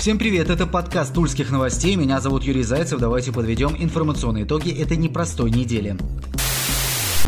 Всем привет, это подкаст Тульских новостей. Меня зовут Юрий Зайцев. Давайте подведем информационные итоги этой непростой недели.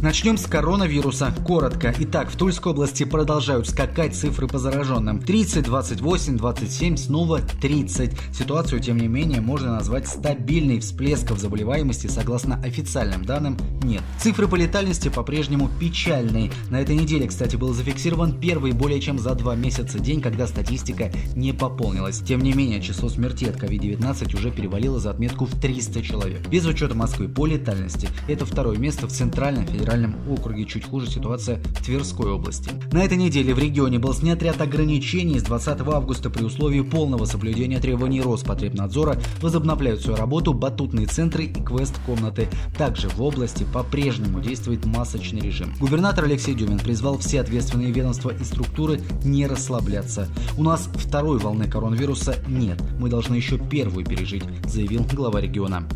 Начнем с коронавируса. Коротко. Итак, в Тульской области продолжают скакать цифры по зараженным. 30, 28, 27, снова 30. Ситуацию, тем не менее, можно назвать стабильной. Всплесков заболеваемости, согласно официальным данным, нет. Цифры по летальности по-прежнему печальные. На этой неделе, кстати, был зафиксирован первый более чем за два месяца день, когда статистика не пополнилась. Тем не менее, число смертей от COVID-19 уже перевалило за отметку в 300 человек. Без учета Москвы по летальности. Это второе место в Центральном федеральном федеральном округе. Чуть хуже ситуация в Тверской области. На этой неделе в регионе был снят ряд ограничений. С 20 августа при условии полного соблюдения требований Роспотребнадзора возобновляют свою работу батутные центры и квест-комнаты. Также в области по-прежнему действует масочный режим. Губернатор Алексей Дюмин призвал все ответственные ведомства и структуры не расслабляться. У нас второй волны коронавируса нет. Мы должны еще первую пережить, заявил глава региона.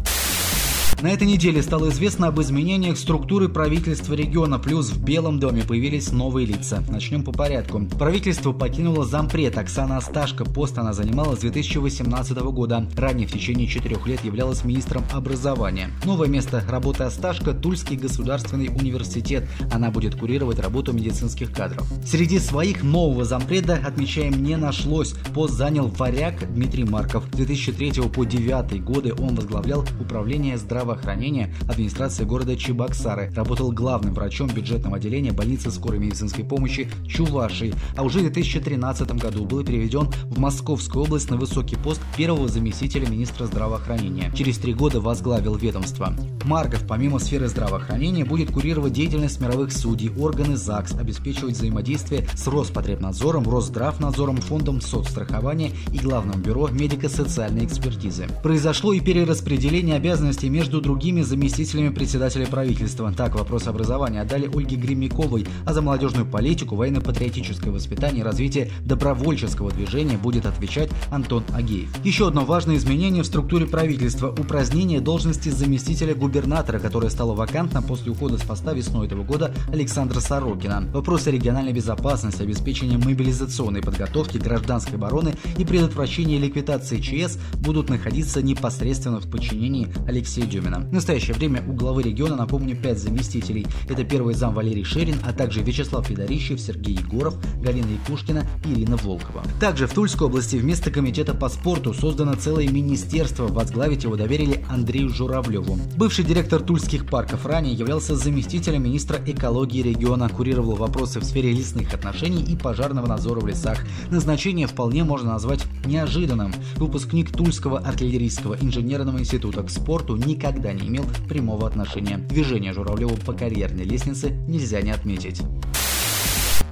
На этой неделе стало известно об изменениях структуры правительства региона, плюс в Белом доме появились новые лица. Начнем по порядку. Правительство покинуло зампред Оксана Асташко, пост она занимала с 2018 года. Ранее в течение четырех лет являлась министром образования. Новое место работы Асташко – Тульский государственный университет. Она будет курировать работу медицинских кадров. Среди своих нового зампреда, отмечаем, не нашлось. Пост занял варяг Дмитрий Марков. С 2003 по 2009 годы он возглавлял управление здравоохранения здравоохранения администрации города Чебоксары. Работал главным врачом бюджетного отделения больницы скорой медицинской помощи Чувашии, а уже в 2013 году был переведен в Московскую область на высокий пост первого заместителя министра здравоохранения. Через три года возглавил ведомство. Марков, помимо сферы здравоохранения, будет курировать деятельность мировых судей, органы ЗАГС, обеспечивать взаимодействие с Роспотребнадзором, Росздравнадзором, Фондом соцстрахования и Главным бюро медико-социальной экспертизы. Произошло и перераспределение обязанностей между между другими заместителями председателя правительства. Так, вопрос образования отдали Ольге Гремяковой, а за молодежную политику, военно-патриотическое воспитание и развитие добровольческого движения будет отвечать Антон Агеев. Еще одно важное изменение в структуре правительства – упразднение должности заместителя губернатора, которая стала вакантна после ухода с поста весной этого года Александра Сорокина. Вопросы региональной безопасности, обеспечения мобилизационной подготовки, гражданской обороны и предотвращения ликвидации ЧС будут находиться непосредственно в подчинении Алексея Дюмина. Дюмина. В настоящее время у главы региона, напомню, пять заместителей. Это первый зам Валерий Шерин, а также Вячеслав Федорищев, Сергей Егоров, Галина Якушкина и Ирина Волкова. Также в Тульской области вместо комитета по спорту создано целое министерство. Возглавить его доверили Андрею Журавлеву. Бывший директор Тульских парков ранее являлся заместителем министра экологии региона, курировал вопросы в сфере лесных отношений и пожарного надзора в лесах. Назначение вполне можно назвать неожиданным. Выпускник Тульского артиллерийского инженерного института к спорту никогда никогда не имел прямого отношения. Движение Журавлева по карьерной лестнице нельзя не отметить.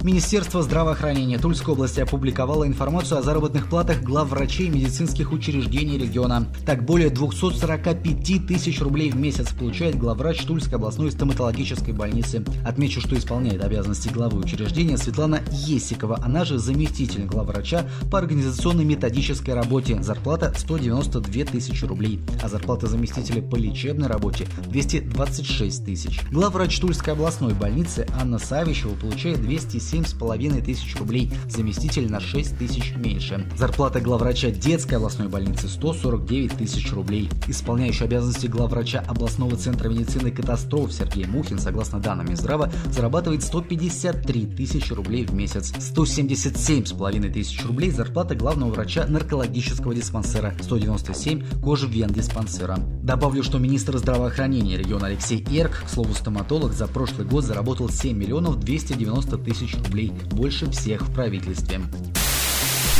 Министерство здравоохранения Тульской области опубликовало информацию о заработных платах глав врачей медицинских учреждений региона. Так, более 245 тысяч рублей в месяц получает главврач Тульской областной стоматологической больницы. Отмечу, что исполняет обязанности главы учреждения Светлана Есикова, она же заместитель главврача по организационной методической работе. Зарплата 192 тысячи рублей, а зарплата заместителя по лечебной работе 226 тысяч. Главврач Тульской областной больницы Анна Савичева получает 207 7,5 тысяч рублей, заместитель на 6 тысяч меньше. Зарплата главврача детской областной больницы 149 тысяч рублей. Исполняющий обязанности главврача областного центра медицины катастроф Сергей Мухин, согласно данным Минздрава, зарабатывает 153 тысячи рублей в месяц. 177,5 тысяч рублей зарплата главного врача наркологического диспансера, 197 кожи-вен диспансера. Добавлю, что министр здравоохранения региона Алексей Эрк, к слову стоматолог, за прошлый год заработал 7 миллионов 290 тысяч рублей, больше всех в правительстве.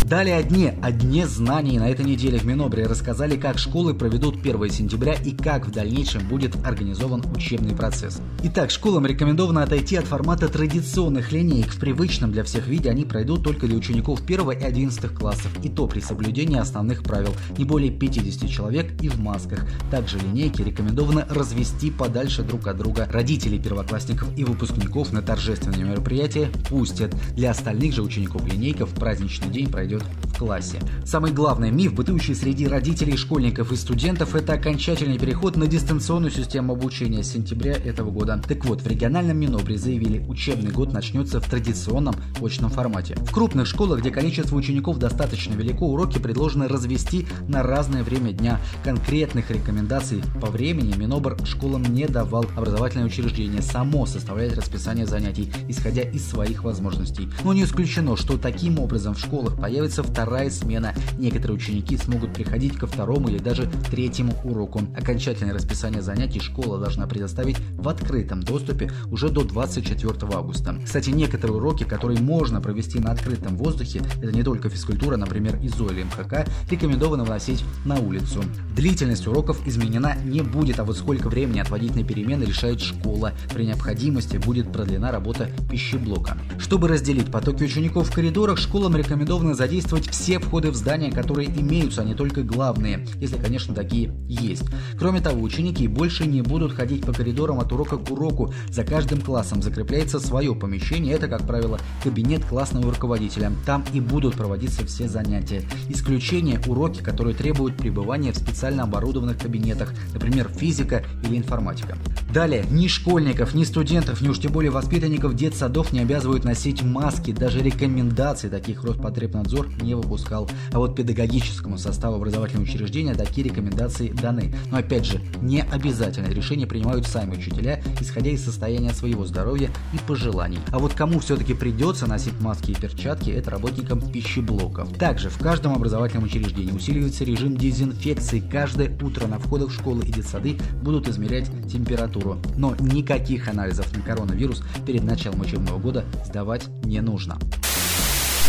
Далее о дне, о дне знаний. На этой неделе в Минобре рассказали, как школы проведут 1 сентября и как в дальнейшем будет организован учебный процесс. Итак, школам рекомендовано отойти от формата традиционных линеек. В привычном для всех виде они пройдут только для учеников 1 и 11 классов, и то при соблюдении основных правил, не более 50 человек и в масках. Также линейки рекомендовано развести подальше друг от друга. Родителей первоклассников и выпускников на торжественные мероприятия пустят. Для остальных же учеников линейка в праздничный день пройдет пройдет в классе. Самый главный миф, бытующий среди родителей, школьников и студентов, это окончательный переход на дистанционную систему обучения с сентября этого года. Так вот, в региональном Минобре заявили, учебный год начнется в традиционном очном формате. В крупных школах, где количество учеников достаточно велико, уроки предложено развести на разное время дня. Конкретных рекомендаций по времени Минобр школам не давал. Образовательное учреждение само составляет расписание занятий, исходя из своих возможностей. Но не исключено, что таким образом в школах появится вторая смена. Некоторые ученики смогут приходить ко второму или даже третьему уроку. Окончательное расписание занятий школа должна предоставить в открытом доступе уже до 24 августа. Кстати, некоторые уроки, которые можно провести на открытом воздухе, это не только физкультура, например, ИЗО или МХК, рекомендовано вносить на улицу. Длительность уроков изменена не будет, а вот сколько времени отводить на перемены решает школа. При необходимости будет продлена работа пищеблока. Чтобы разделить потоки учеников в коридорах, школам рекомендовано задействовать все входы в здание, которые имеются, а не только главные, если, конечно, такие есть. Кроме того, ученики больше не будут ходить по коридорам от урока к уроку. За каждым классом закрепляется свое помещение. Это, как правило, кабинет классного руководителя. Там и будут проводиться все занятия. Исключение – уроки, которые требуют пребывания в специально оборудованных кабинетах, например, физика или информатика. Далее, ни школьников, ни студентов, ни уж тем более воспитанников детсадов не обязывают носить маски. Даже рекомендации таких Роспотребнадзор не выпускал. А вот педагогическому составу образовательного учреждения такие рекомендации даны. Но опять же, не обязательно. Решения принимают сами учителя, исходя из состояния своего здоровья и пожеланий. А вот кому все-таки придется носить маски и перчатки, это работникам пищеблоков. Также в каждом образовательном учреждении усиливается режим дезинфекции. Каждое утро на входах школы и детсады будут измерять температуру. Но никаких анализов на коронавирус перед началом учебного года сдавать не нужно.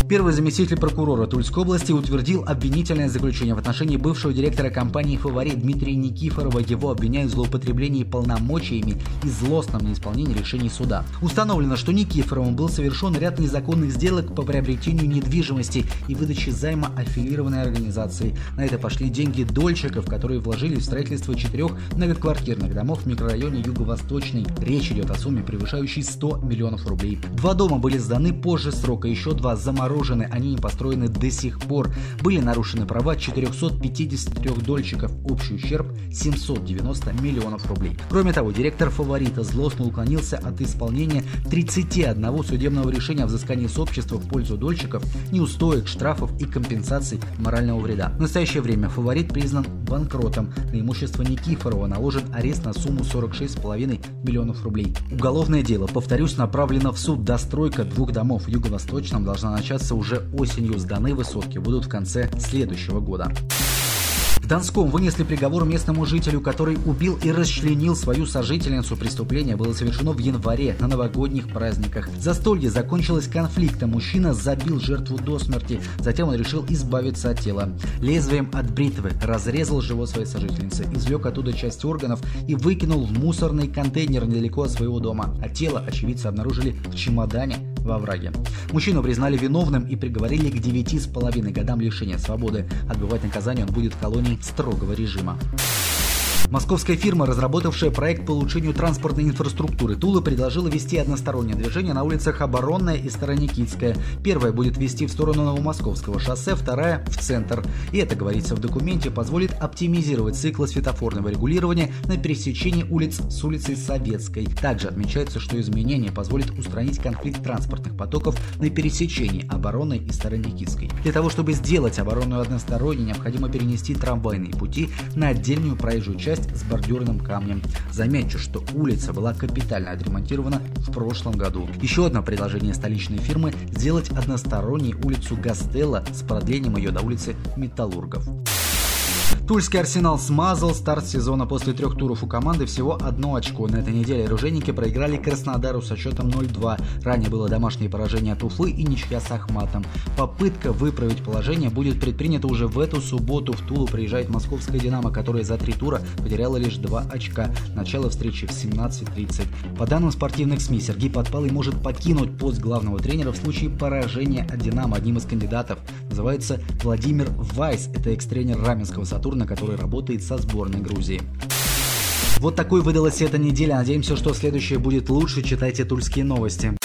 Первый заместитель прокурора Тульской области утвердил обвинительное заключение в отношении бывшего директора компании «Фаворит» Дмитрия Никифорова. Его обвиняют в злоупотреблении полномочиями и злостном неисполнении решений суда. Установлено, что Никифоровым был совершен ряд незаконных сделок по приобретению недвижимости и выдаче займа аффилированной организации. На это пошли деньги дольщиков, которые вложили в строительство четырех многоквартирных домов в микрорайоне Юго-Восточный. Речь идет о сумме, превышающей 100 миллионов рублей. Два дома были сданы позже срока, еще два заморожены заморожены, они не построены до сих пор. Были нарушены права 453 дольщиков, общий ущерб 790 миллионов рублей. Кроме того, директор «Фаворита» злостно уклонился от исполнения 31 судебного решения о взыскании с общества в пользу дольщиков, неустоек, штрафов и компенсаций морального вреда. В настоящее время «Фаворит» признан банкротом. На имущество Никифорова наложен арест на сумму 46,5 миллионов рублей. Уголовное дело, повторюсь, направлено в суд. Достройка двух домов в Юго-Восточном должна начаться начаться уже осенью, сданы высотки будут в конце следующего года. В Донском вынесли приговор местному жителю, который убил и расчленил свою сожительницу. Преступление было совершено в январе на новогодних праздниках. Застолье закончилось конфликтом. Мужчина забил жертву до смерти. Затем он решил избавиться от тела. Лезвием от бритвы разрезал живот своей сожительницы, извлек оттуда часть органов и выкинул в мусорный контейнер недалеко от своего дома. А тело очевидцы обнаружили в чемодане во враге. Мужчину признали виновным и приговорили к девяти с половиной годам лишения свободы. Отбывать наказание он будет в колонии строгого режима. Московская фирма, разработавшая проект по улучшению транспортной инфраструктуры Тула, предложила вести одностороннее движение на улицах Оборонная и Староникитская. Первая будет вести в сторону Новомосковского шоссе, вторая – в центр. И это, говорится в документе, позволит оптимизировать циклы светофорного регулирования на пересечении улиц с улицей Советской. Также отмечается, что изменение позволит устранить конфликт транспортных потоков на пересечении Оборонной и Староникитской. Для того, чтобы сделать оборонную односторонней, необходимо перенести трамвайные пути на отдельную проезжую часть часть с бордюрным камнем. Замечу, что улица была капитально отремонтирована в прошлом году. Еще одно предложение столичной фирмы – сделать односторонней улицу Гастелла с продлением ее до улицы Металлургов. Тульский Арсенал смазал старт сезона после трех туров у команды всего одно очко. На этой неделе оружейники проиграли Краснодару со счетом 0-2. Ранее было домашнее поражение от Уфы и ничья с Ахматом. Попытка выправить положение будет предпринята уже в эту субботу. В Тулу приезжает московская «Динамо», которая за три тура потеряла лишь два очка. Начало встречи в 17.30. По данным спортивных СМИ, Сергей Подпалый может покинуть пост главного тренера в случае поражения от «Динамо». Одним из кандидатов называется Владимир Вайс. Это экс-тренер Раменского «Сатурна», который работает со сборной Грузии. Вот такой выдалась эта неделя. Надеемся, что следующая будет лучше. Читайте тульские новости.